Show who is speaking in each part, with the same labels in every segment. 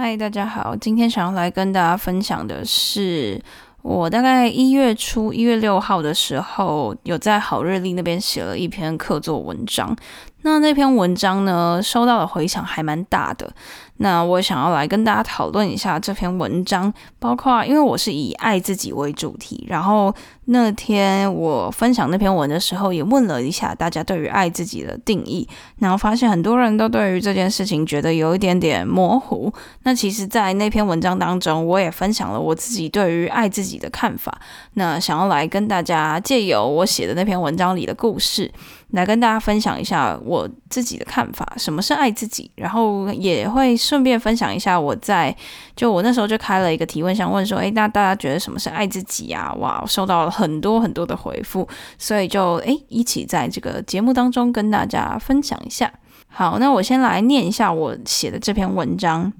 Speaker 1: 嗨，大家好，今天想要来跟大家分享的是，我大概一月初一月六号的时候，有在好日历那边写了一篇客座文章。那那篇文章呢，收到的回响还蛮大的。那我想要来跟大家讨论一下这篇文章，包括因为我是以爱自己为主题，然后那天我分享那篇文的时候，也问了一下大家对于爱自己的定义，然后发现很多人都对于这件事情觉得有一点点模糊。那其实，在那篇文章当中，我也分享了我自己对于爱自己的看法。那想要来跟大家借由我写的那篇文章里的故事，来跟大家分享一下我自己的看法，什么是爱自己，然后也会。顺便分享一下，我在就我那时候就开了一个提问箱，问说：“诶，那大家觉得什么是爱自己啊？”哇，我收到了 很多很多的回复，所以就诶一起在这个节目当中跟大家分享一下。好，那我先来念一下我写的这篇文章。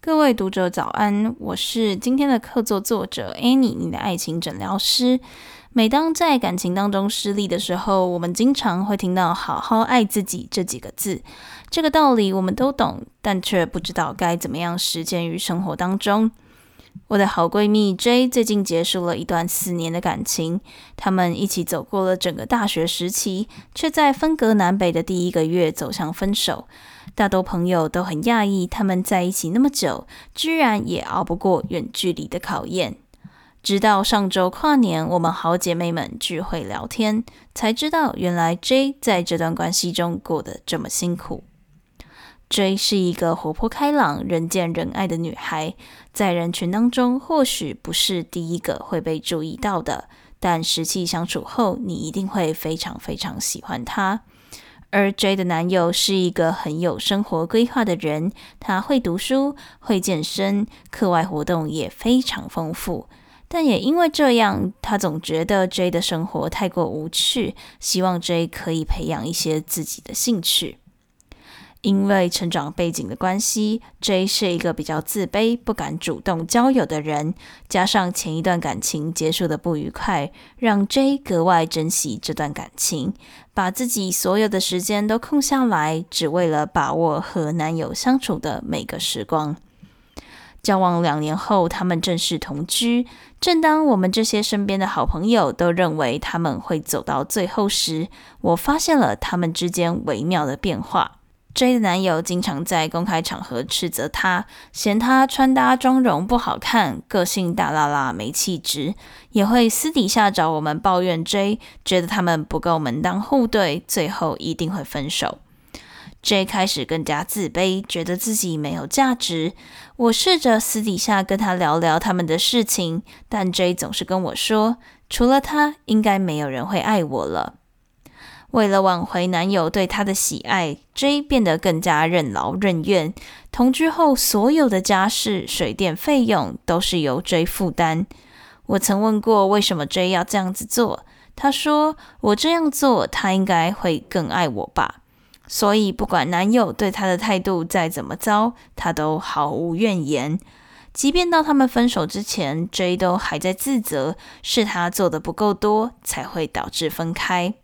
Speaker 1: 各位读者早安，我是今天的客座作者 Annie，你的爱情诊疗师。每当在感情当中失利的时候，我们经常会听到“好好爱自己”这几个字。这个道理我们都懂，但却不知道该怎么样实践于生活当中。我的好闺蜜 J 最近结束了一段四年的感情，他们一起走过了整个大学时期，却在分隔南北的第一个月走向分手。大多朋友都很讶异，他们在一起那么久，居然也熬不过远距离的考验。直到上周跨年，我们好姐妹们聚会聊天，才知道原来 J 在这段关系中过得这么辛苦。J 是一个活泼开朗、人见人爱的女孩，在人群当中或许不是第一个会被注意到的，但实际相处后，你一定会非常非常喜欢她。而 J 的男友是一个很有生活规划的人，他会读书、会健身，课外活动也非常丰富。但也因为这样，他总觉得 J 的生活太过无趣，希望 J 可以培养一些自己的兴趣。因为成长背景的关系，J 是一个比较自卑、不敢主动交友的人，加上前一段感情结束的不愉快，让 J 格外珍惜这段感情，把自己所有的时间都空下来，只为了把握和男友相处的每个时光。交往两年后，他们正式同居。正当我们这些身边的好朋友都认为他们会走到最后时，我发现了他们之间微妙的变化。J 的男友经常在公开场合斥责她，嫌她穿搭妆容不好看，个性大啦啦没气质，也会私底下找我们抱怨 J，觉得他们不够门当户对，最后一定会分手。J 开始更加自卑，觉得自己没有价值。我试着私底下跟他聊聊他们的事情，但 J 总是跟我说，除了他，应该没有人会爱我了。为了挽回男友对她的喜爱，J 变得更加任劳任怨。同居后，所有的家事、水电费用都是由 J 负担。我曾问过为什么 J 要这样子做，他说：“我这样做，他应该会更爱我吧。”所以，不管男友对她的态度再怎么糟，她都毫无怨言。即便到他们分手之前，J 都还在自责，是他做的不够多，才会导致分开。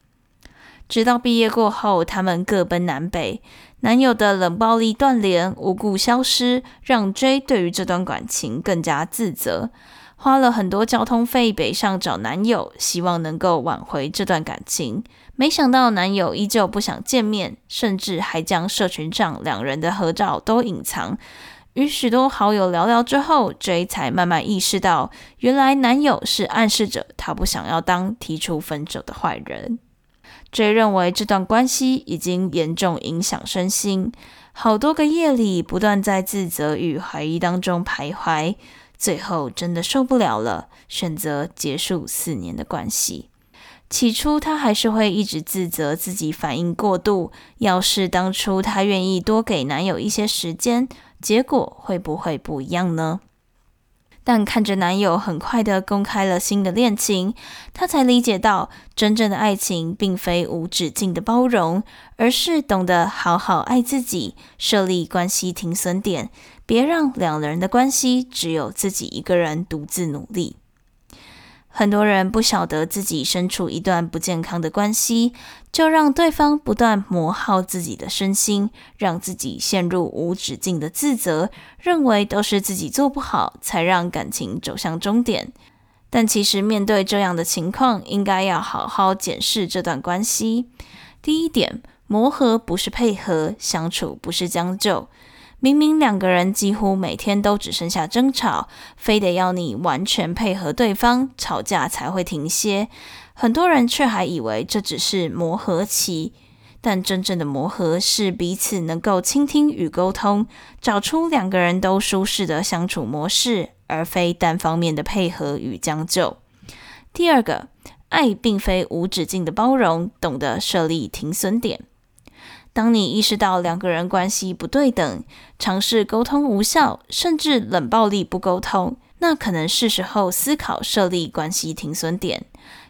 Speaker 1: 直到毕业过后，他们各奔南北，男友的冷暴力断联、无故消失，让 J 对于这段感情更加自责。花了很多交通费北上找男友，希望能够挽回这段感情。没想到男友依旧不想见面，甚至还将社群上两人的合照都隐藏。与许多好友聊聊之后，J 才慢慢意识到，原来男友是暗示着他不想要当提出分手的坏人。J 认为这段关系已经严重影响身心，好多个夜里不断在自责与怀疑当中徘徊。最后真的受不了了，选择结束四年的关系。起初她还是会一直自责自己反应过度，要是当初她愿意多给男友一些时间，结果会不会不一样呢？
Speaker 2: 但看着男友很快的公开了新的恋情，她才理解到，真正的爱情并非无止境的包容，而是懂得好好爱自己，设立关系停损点，别让两人的关系只有自己一个人独自努力。很多人不晓得自己身处一段不健康的关系，就让对方不断磨耗自己的身心，让自己陷入无止境的自责，认为都是自己做不好，才让感情走向终点。但其实面对这样的情况，应该要好好检视这段关系。第一点，磨合不是配合，相处不是将就。明明两个人几乎每天都只剩下争吵，非得要你完全配合对方，吵架才会停歇。很多人却还以为这只是磨合期，但真正的磨合是彼此能够倾听与沟通，找出两个人都舒适的相处模式，而非单方面的配合与将就。第二个，爱并非无止境的包容，懂得设立停损点。当你意识到两个人关系不对等，尝试沟通无效，甚至冷暴力不沟通，那可能是时候思考设立关系停损点，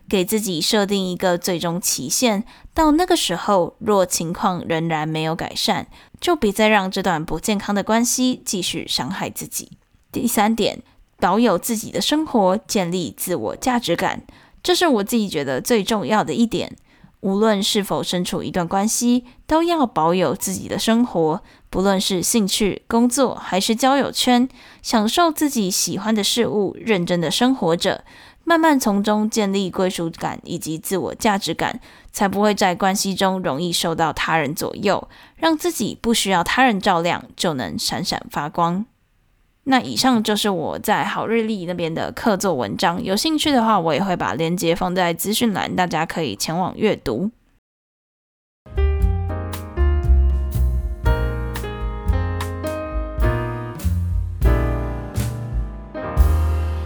Speaker 2: 给自己设定一个最终期限。到那个时候，若情况仍然没有改善，就别再让这段不健康的关系继续伤害自己。第三点，保有自己的生活，建立自我价值感，这是我自己觉得最重要的一点。无论是否身处一段关系，都要保有自己的生活，不论是兴趣、工作还是交友圈，享受自己喜欢的事物，认真的生活着，慢慢从中建立归属感以及自我价值感，才不会在关系中容易受到他人左右，让自己不需要他人照亮就能闪闪发光。那以上就是我在好日历那边的客座文章，有兴趣的话，我也会把链接放在资讯栏，大家可以前往阅读。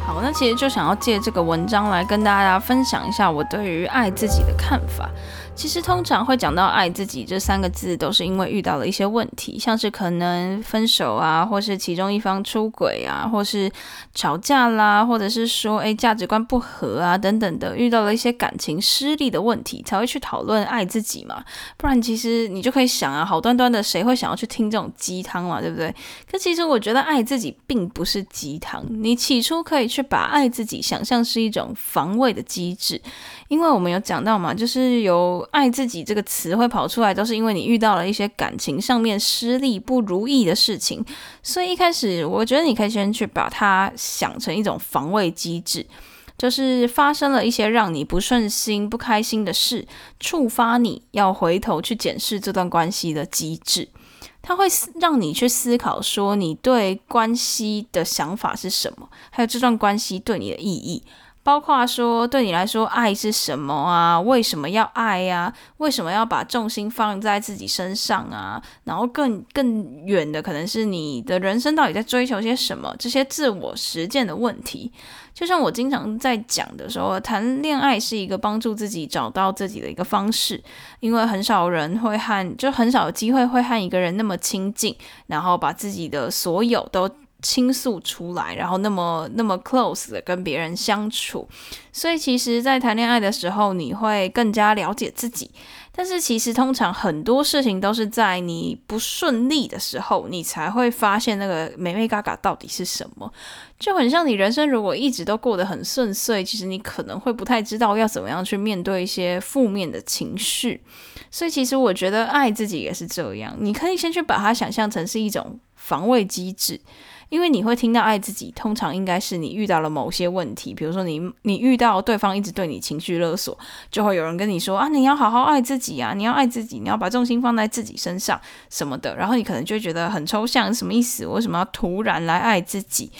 Speaker 2: 好，那其实就想要借这个文章来跟大家分享一下我对于爱自己的看法。其实通常会讲到爱自己这三个字，都是因为遇到了一些问题，像是可能分手啊，或是其中一方出轨啊，或是吵架啦，或者是说诶价值观不合啊等等的，遇到了一些感情失利的问题，才会去讨论爱自己嘛。不然其实你就可以想啊，好端端的谁会想要去听这种鸡汤嘛，对不对？可其实我觉得爱自己并不是鸡汤，你起初可以去把爱自己想象是一种防卫的机制。因为我们有讲到嘛，就是有“爱自己”这个词会跑出来，都是因为你遇到了一些感情上面失利不如意的事情，所以一开始我觉得你可以先去把它想成一种防卫机制，就是发生了一些让你不顺心、不开心的事，触发你要回头去检视这段关系的机制，它会让你去思考说你对关系的想法是什么，还有这段关系对你的意义。包括说，对你来说，爱是什么啊？为什么要爱呀？为什么要把重心放在自己身上啊？然后更更远的，可能是你的人生到底在追求些什么？这些自我实践的问题，就像我经常在讲的时候，谈恋爱是一个帮助自己找到自己的一个方式，因为很少人会和，就很少有机会会和一个人那么亲近，然后把自己的所有都。倾诉出来，然后那么那么 close 的跟别人相处，所以其实，在谈恋爱的时候，你会更加了解自己。但是，其实通常很多事情都是在你不顺利的时候，你才会发现那个美眉嘎嘎到底是什么。就很像你人生如果一直都过得很顺遂，其实你可能会不太知道要怎么样去面对一些负面的情绪。所以，其实我觉得爱自己也是这样，你可以先去把它想象成是一种防卫机制。因为你会听到爱自己，通常应该是你遇到了某些问题，比如说你你遇到对方一直对你情绪勒索，就会有人跟你说啊，你要好好爱自己啊，你要爱自己，你要把重心放在自己身上什么的，然后你可能就会觉得很抽象，什么意思？我为什么要突然来爱自己？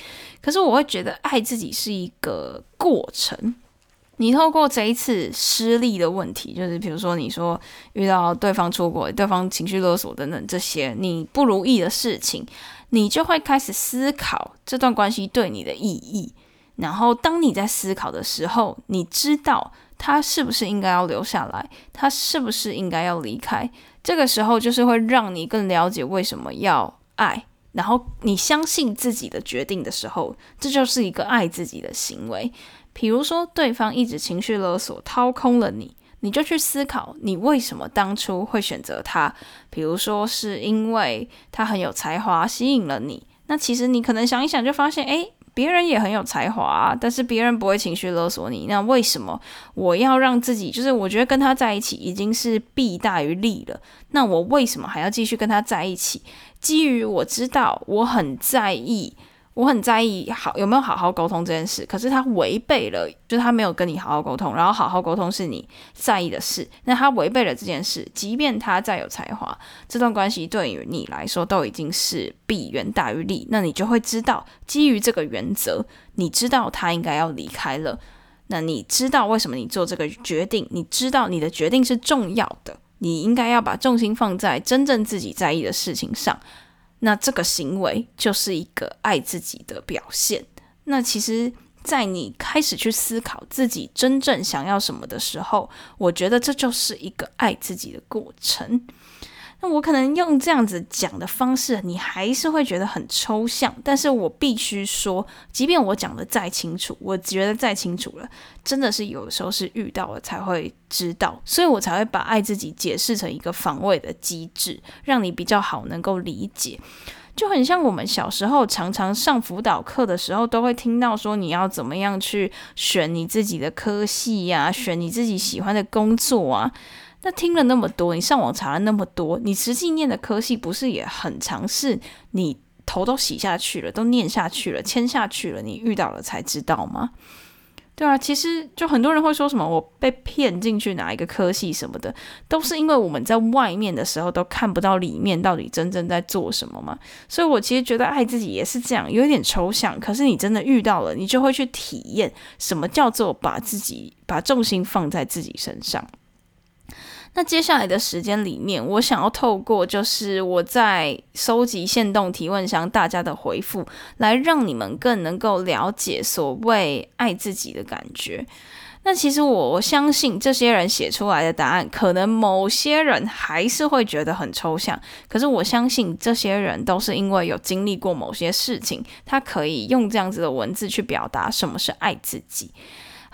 Speaker 2: 可是我会觉得爱自己是一个过程，你透过这一次失利的问题，就是比如说你说遇到对方出轨、对方情绪勒索等等这些你不如意的事情。你就会开始思考这段关系对你的意义，然后当你在思考的时候，你知道他是不是应该要留下来，他是不是应该要离开。这个时候就是会让你更了解为什么要爱，
Speaker 1: 然后你相信自己的决定的时候，这就是一个爱自己的行为。比如说，对方一直情绪勒索，掏空了你，你就去思考，你为什么当初会选择他？比如说，是因为他很有才华，吸引了你。那其实你可能想一想，就发现，诶，别人也很有才华，但是别人不会情绪勒索你。那为什么我要让自己？就是我觉得跟他在一起已经是弊大于利了。那我为什么还要继续跟他在一起？基于我知道我很在意。我很在意好有没有好好沟通这件事，可是他违背了，就是他没有跟你好好沟通，然后好好沟通是你在意的事，那他违背了这件事，即便他再有才华，这段关系对于你来说都已经是弊远大于利，那你就会知道，基于这个原则，你知道他应该要离开了，那你知道为什么你做这个决定，你知道你的决定是重要的，你应该要把重心放在真正自己在意的事情上。那这个行为就是一个爱自己的表现。那其实，在你开始去思考自己真正想要什么的时候，我觉得这就是一个爱自己的过程。那我可能用这样子讲的方式，你还是会觉得很抽象。但是我必须说，即便我讲的再清楚，我觉得再清楚了，真的是有时候是遇到了才会知道，所以我才会把爱自己解释成一个防卫的机制，让你比较好能够理解。就很像我们小时候常常上辅导课的时候，都会听到说你要怎么样去选你自己的科系呀，选你自己喜欢的工作啊。那听了那么多，你上网查了那么多，你实际念的科系不是也很常是你头都洗下去了，都念下去了，签下去了，你遇到了才知道吗？对啊，其实就很多人会说什么我被骗进去哪一个科系什么的，都是因为我们在外面的时候都看不到里面到底真正在做什么嘛。所以我其实觉得爱自己也是这样，有点抽象，可是你真的遇到了，你就会去体验什么叫做把自己把重心放在自己身上。那接下来的时间里面，我想要透过就是我在收集限动提问箱大家的回复，来让你们更能够了解所谓爱自己的感觉。那其实我相信这些人写出来的答案，可能某些人还是会觉得很抽象。可是我相信这些人都是因为有经历过某些事情，他可以用这样子的文字去表达什么是爱自己。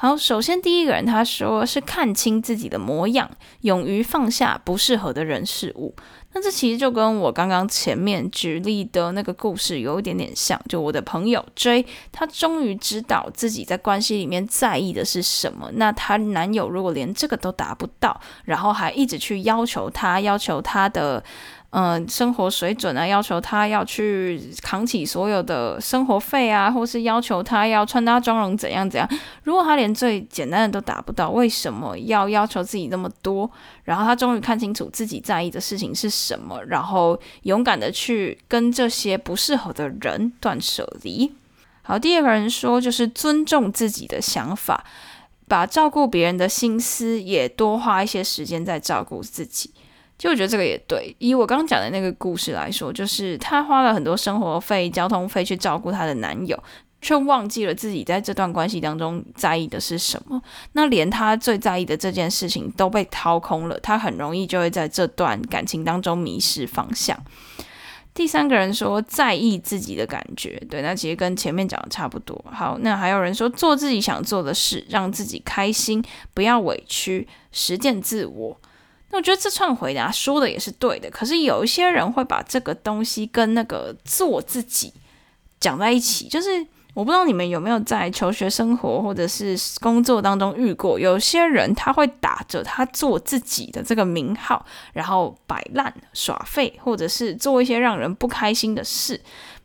Speaker 1: 好，首先第一个人他说是看清自己的模样，勇于放下不适合的人事物。那这其实就跟我刚刚前面举例的那个故事有一点点像。就我的朋友 J，他终于知道自己在关系里面在意的是什么。那她男友如果连这个都达不到，然后还一直去要求她，要求她的。嗯、生活水准啊，要求他要去扛起所有的生活费啊，或是要求他要穿搭妆容怎样怎样。如果他连最简单的都达不到，为什么要要求自己那么多？然后他终于看清楚自己在意的事情是什么，然后勇敢的去跟这些不适合的人断舍离。好，第二个人说就是尊重自己的想法，把照顾别人的心思也多花一些时间在照顾自己。就我觉得这个也对，以我刚刚讲的那个故事来说，就是她花了很多生活费、交通费去照顾她的男友，却忘记了自己在这段关系当中在意的是什么。那连她最在意的这件事情都被掏空了，她很容易就会在这段感情当中迷失方向。第三个人说在意自己的感觉，对，那其实跟前面讲的差不多。好，那还有人说做自己想做的事，让自己开心，不要委屈，实践自我。那我觉得这串回答说的也是对的，可是有一些人会把这个东西跟那个做自己讲在一起，就是我不知道你们有没有在求学生活或者是工作当中遇过，有些人他会打着他做自己的这个名号，然后摆烂耍废，或者是做一些让人不开心的事。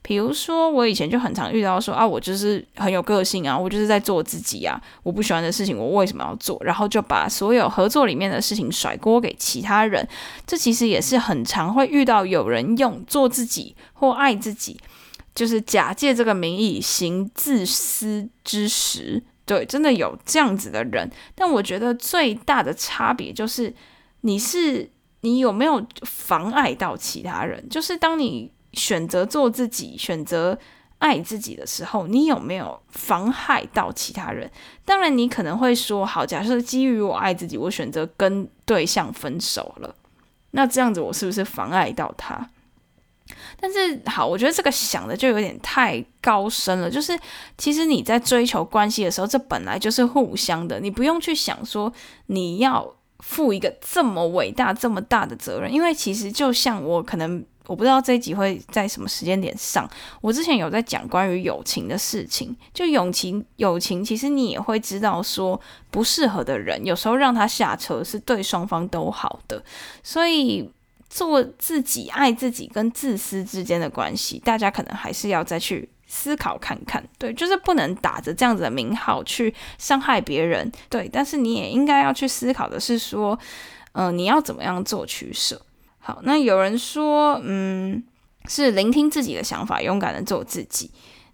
Speaker 1: 比如说，我以前就很常遇到说啊，我就是很有个性啊，我就是在做自己啊，我不喜欢的事情，我为什么要做？然后就把所有合作里面的事情甩锅给其他人。这其实也是很常会遇到有人用做自己或爱自己，就是假借这个名义行自私之实。对，真的有这样子的人。但我觉得最大的差别就是，你是你有没有妨碍到其他人？就是当你。选择做自己，选择爱自己的时候，你有没有妨害到其他人？当然，你可能会说：“好，假设基于我爱自己，我选择跟对象分手了，那这样子我是不是妨碍到他？”但是好，我觉得这个想的就有点太高深了。就是其实你在追求关系的时候，这本来就是互相的，你不用去想说你要负一个这么伟大、这么大的责任。因为其实就像我可能我不知道这一集会在什么时间点上，我之前有在讲关于友情的事情。就友情，友情其实你也会知道说不适合的人，有时候让他下车是对双方都好的，所以。做自己、爱自己跟自私之间的关系，大家可能还是要再去思考看看。对，就是不能打着这样子的名号去伤害别人。对，但是你也应该要去思考的是说，嗯、你要怎么样做取舍？好，那有人说，嗯，是聆听自己的想法，勇敢的做自己。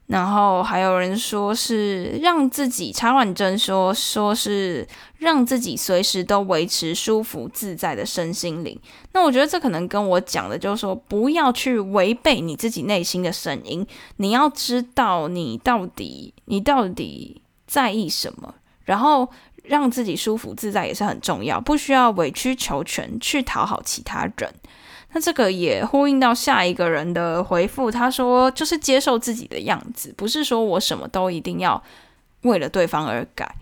Speaker 1: 然后还有人说是让自己插换针，说说是让自己随时都维持舒服自在的身心灵。那我觉得这可能跟我讲的就是说，不要去违背你自己内心的声音。你要知道你到底你到底在意什么，然后让自己舒服自在也是很重要，不需要委曲求全去讨好其他人。那这个也呼应到下一个人的回复，他说就是接受自己的样子，不是说我什么都一定要为了对方而改。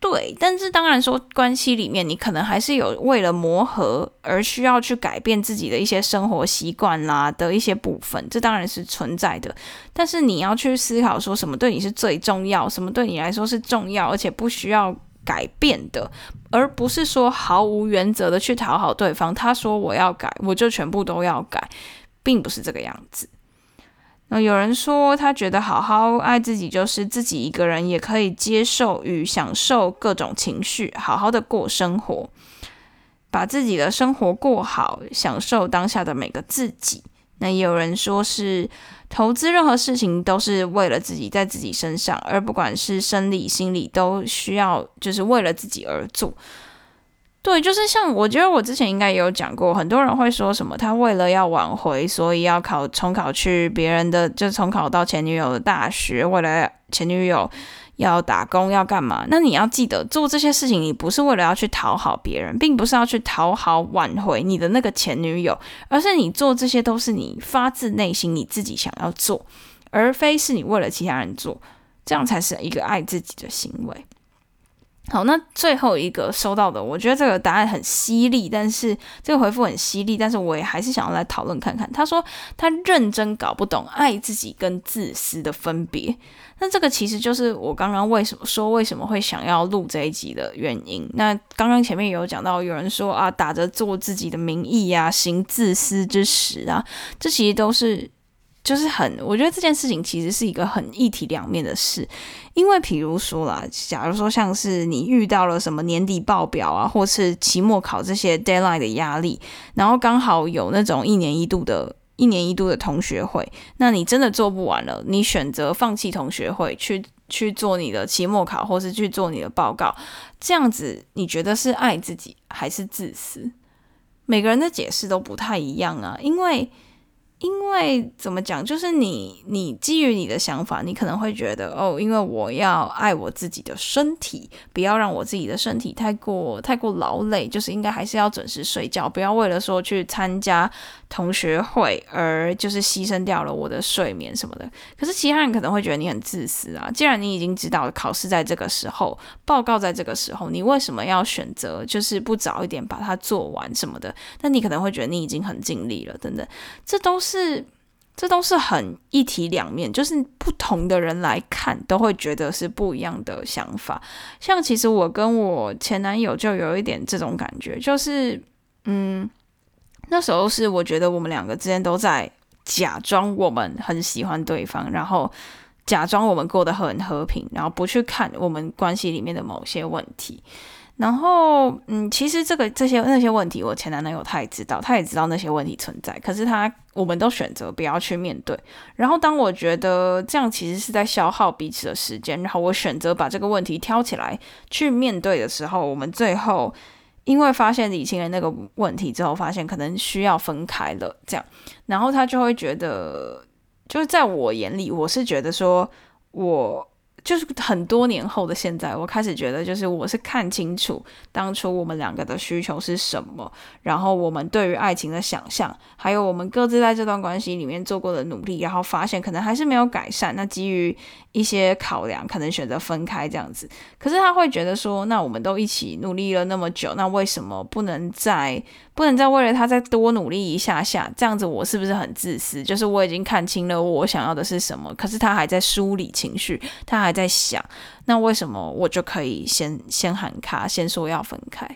Speaker 1: 对，但是当然说关系里面你可能还是有为了磨合而需要去改变自己的一些生活习惯啦的一些部分，这当然是存在的。但是你要去思考说什么对你是最重要，什么对你来说是重要，而且不需要改变的。而不是说毫无原则的去讨好对方，他说我要改，我就全部都要改，并不是这个样子。那有人说，他觉得好好爱自己，就是自己一个人也可以接受与享受各种情绪，好好的过生活，把自己的生活过好，享受当下的每个自己。那也有人说是。投资任何事情都是为了自己，在自己身上，而不管是生理、心理，都需要就是为了自己而做。对，就是像我觉得我之前应该也有讲过，很多人会说什么，他为了要挽回，所以要考重考去别人的，就重考到前女友的大学，为了前女友。要打工要干嘛？那你要记得做这些事情，你不是为了要去讨好别人，并不是要去讨好挽回你的那个前女友，而是你做这些都是你发自内心你自己想要做，而非是你为了其他人做，这样才是一个爱自己的行为。好，那最后一个收到的，我觉得这个答案很犀利，但是这个回复很犀利，但是我也还是想要来讨论看看。他说他认真搞不懂爱自己跟自私的分别。那这个其实就是我刚刚为什么说为什么会想要录这一集的原因。那刚刚前面有讲到，有人说啊，打着做自己的名义呀，行自私之实啊，这其实都是。就是很，我觉得这件事情其实是一个很一体两面的事，因为比如说啦，假如说像是你遇到了什么年底报表啊，或是期末考这些 deadline 的压力，然后刚好有那种一年一度的、一年一度的同学会，那你真的做不完了，你选择放弃同学会，去去做你的期末考，或是去做你的报告，这样子你觉得是爱自己还是自私？每个人的解释都不太一样啊，因为。因为怎么讲，就是你，你基于你的想法，你可能会觉得哦，因为我要爱我自己的身体，不要让我自己的身体太过太过劳累，就是应该还是要准时睡觉，不要为了说去参加同学会而就是牺牲掉了我的睡眠什么的。可是其他人可能会觉得你很自私啊，既然你已经知道考试在这个时候，报告在这个时候，你为什么要选择就是不早一点把它做完什么的？那你可能会觉得你已经很尽力了，等等，这都是。是，这都是很一体两面，就是不同的人来看都会觉得是不一样的想法。像其实我跟我前男友就有一点这种感觉，就是嗯，那时候是我觉得我们两个之间都在假装我们很喜欢对方，然后假装我们过得很和平，然后不去看我们关系里面的某些问题。然后，嗯，其实这个这些那些问题，我前男友他也知道，他也知道那些问题存在。可是他，我们都选择不要去面对。然后，当我觉得这样其实是在消耗彼此的时间，然后我选择把这个问题挑起来去面对的时候，我们最后因为发现理清了那个问题之后，发现可能需要分开了。这样，然后他就会觉得，就是在我眼里，我是觉得说我。就是很多年后的现在，我开始觉得，就是我是看清楚当初我们两个的需求是什么，然后我们对于爱情的想象，还有我们各自在这段关系里面做过的努力，然后发现可能还是没有改善。那基于一些考量，可能选择分开这样子。可是他会觉得说，那我们都一起努力了那么久，那为什么不能再不能再为了他再多努力一下下？这样子我是不是很自私？就是我已经看清了我想要的是什么，可是他还在梳理情绪，他还。在想，那为什么我就可以先先喊卡，先说要分开？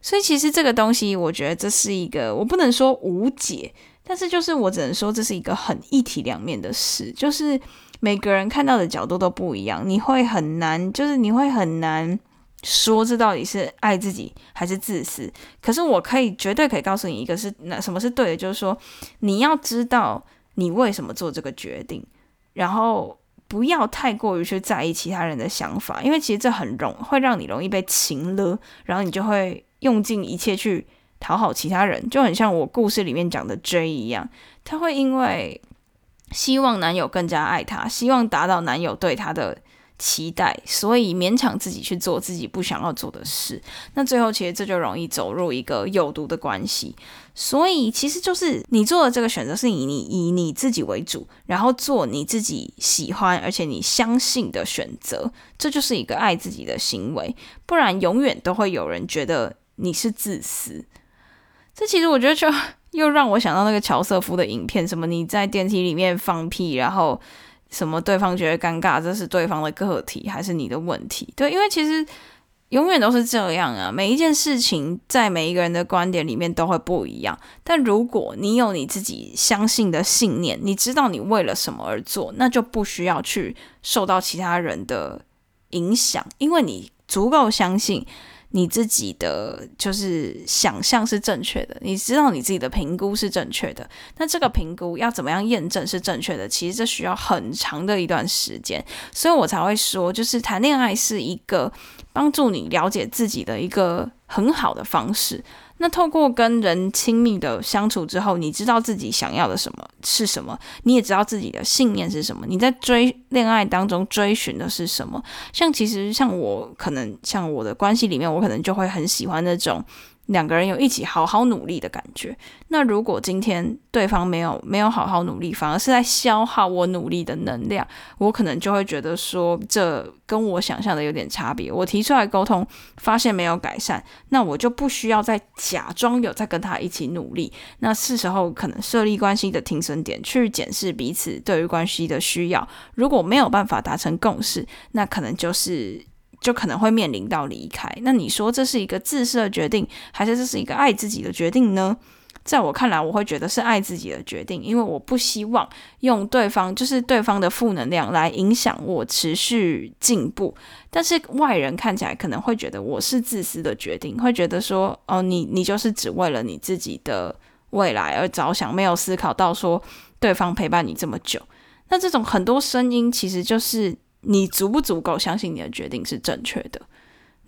Speaker 1: 所以其实这个东西，我觉得这是一个，我不能说无解，但是就是我只能说这是一个很一体两面的事，就是每个人看到的角度都不一样，你会很难，就是你会很难说这到底是爱自己还是自私。可是我可以绝对可以告诉你一个是，那什么是对的，就是说你要知道你为什么做这个决定，然后。不要太过于去在意其他人的想法，因为其实这很容会让你容易被情了，然后你就会用尽一切去讨好其他人，就很像我故事里面讲的 J 一样，他会因为希望男友更加爱他，希望达到男友对他的。期待，所以勉强自己去做自己不想要做的事，那最后其实这就容易走入一个有毒的关系。所以其实就是你做的这个选择是以你以你自己为主，然后做你自己喜欢而且你相信的选择，这就是一个爱自己的行为。不然永远都会有人觉得你是自私。这其实我觉得就又让我想到那个乔瑟夫的影片，什么你在电梯里面放屁，然后。什么？对方觉得尴尬，这是对方的个体还是你的问题？对，因为其实永远都是这样啊。每一件事情在每一个人的观点里面都会不一样。但如果你有你自己相信的信念，你知道你为了什么而做，那就不需要去受到其他人的影响，因为你足够相信。你自己的就是想象是正确的，你知道你自己的评估是正确的，那这个评估要怎么样验证是正确的？其实这需要很长的一段时间，所以我才会说，就是谈恋爱是一个帮助你了解自己的一个很好的方式。那透过跟人亲密的相处之后，你知道自己想要的什么是什么，你也知道自己的信念是什么。你在追恋爱当中追寻的是什么？像其实像我可能像我的关系里面，我可能就会很喜欢那种。两个人有一起好好努力的感觉。那如果今天对方没有没有好好努力，反而是在消耗我努力的能量，我可能就会觉得说，这跟我想象的有点差别。我提出来沟通，发现没有改善，那我就不需要再假装有在跟他一起努力。那是时候可能设立关系的停损点，去检视彼此对于关系的需要。如果没有办法达成共识，那可能就是。就可能会面临到离开。那你说这是一个自私的决定，还是这是一个爱自己的决定呢？在我看来，我会觉得是爱自己的决定，因为我不希望用对方，就是对方的负能量来影响我持续进步。但是外人看起来可能会觉得我是自私的决定，会觉得说，哦，你你就是只为了你自己的未来而着想，没有思考到说对方陪伴你这么久。那这种很多声音其实就是。你足不足够相信你的决定是正确的？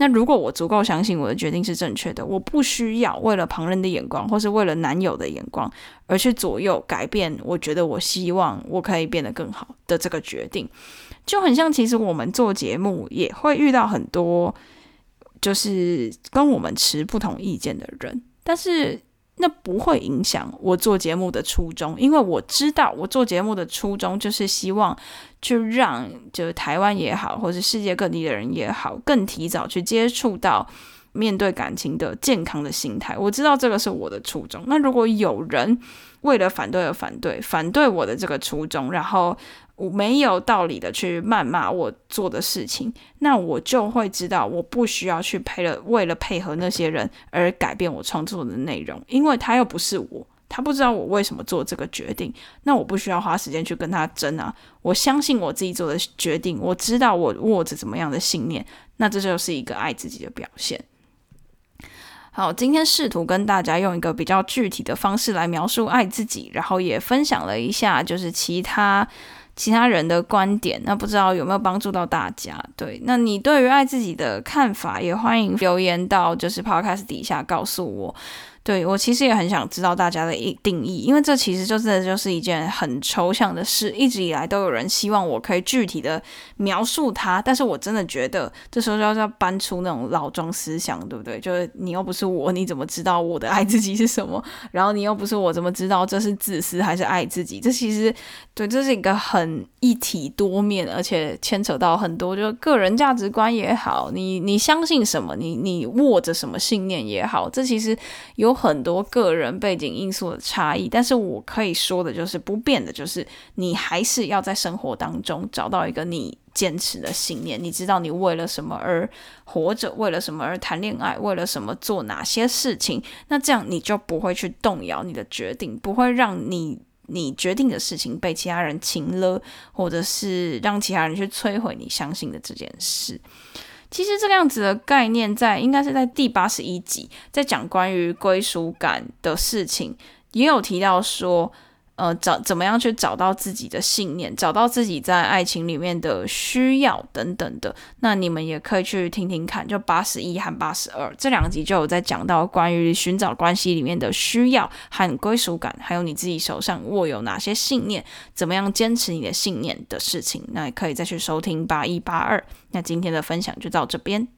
Speaker 1: 那如果我足够相信我的决定是正确的，我不需要为了旁人的眼光，或是为了男友的眼光而去左右改变。我觉得我希望我可以变得更好的这个决定，就很像其实我们做节目也会遇到很多，就是跟我们持不同意见的人，但是。那不会影响我做节目的初衷，因为我知道我做节目的初衷就是希望，去让就是台湾也好，或是世界各地的人也好，更提早去接触到面对感情的健康的心态。我知道这个是我的初衷。那如果有人为了反对而反对，反对我的这个初衷，然后。我没有道理的去谩骂我做的事情，那我就会知道我不需要去配了，为了配合那些人而改变我创作的内容，因为他又不是我，他不知道我为什么做这个决定，那我不需要花时间去跟他争啊。我相信我自己做的决定，我知道我握着怎么样的信念，那这就是一个爱自己的表现。好，今天试图跟大家用一个比较具体的方式来描述爱自己，然后也分享了一下就是其他。其他人的观点，那不知道有没有帮助到大家？对，那你对于爱自己的看法，也欢迎留言到就是 Podcast 底下告诉我。对，我其实也很想知道大家的一定义，因为这其实就真的就是一件很抽象的事，一直以来都有人希望我可以具体的描述它，但是我真的觉得这时候就要搬出那种老庄思想，对不对？就是你又不是我，你怎么知道我的爱自己是什么？然后你又不是我，怎么知道这是自私还是爱自己？这其实对，这是一个很一体多面，而且牵扯到很多，就是个人价值观也好，你你相信什么，你你握着什么信念也好，这其实有。很多个人背景因素的差异，但是我可以说的就是不变的，就是你还是要在生活当中找到一个你坚持的信念。你知道你为了什么而活着，为了什么而谈恋爱，为了什么做哪些事情，那这样你就不会去动摇你的决定，不会让你你决定的事情被其他人情勒，或者是让其他人去摧毁你相信的这件事。其实这个样子的概念在，应该是在第八十一集，在讲关于归属感的事情，也有提到说。呃，找怎么样去找到自己的信念，找到自己在爱情里面的需要等等的。那你们也可以去听听看，就八十一和八十二这两集就有在讲到关于寻找关系里面的需要和归属感，还有你自己手上握有哪些信念，怎么样坚持你的信念的事情。那也可以再去收听八一八二。那今天的分享就到这边。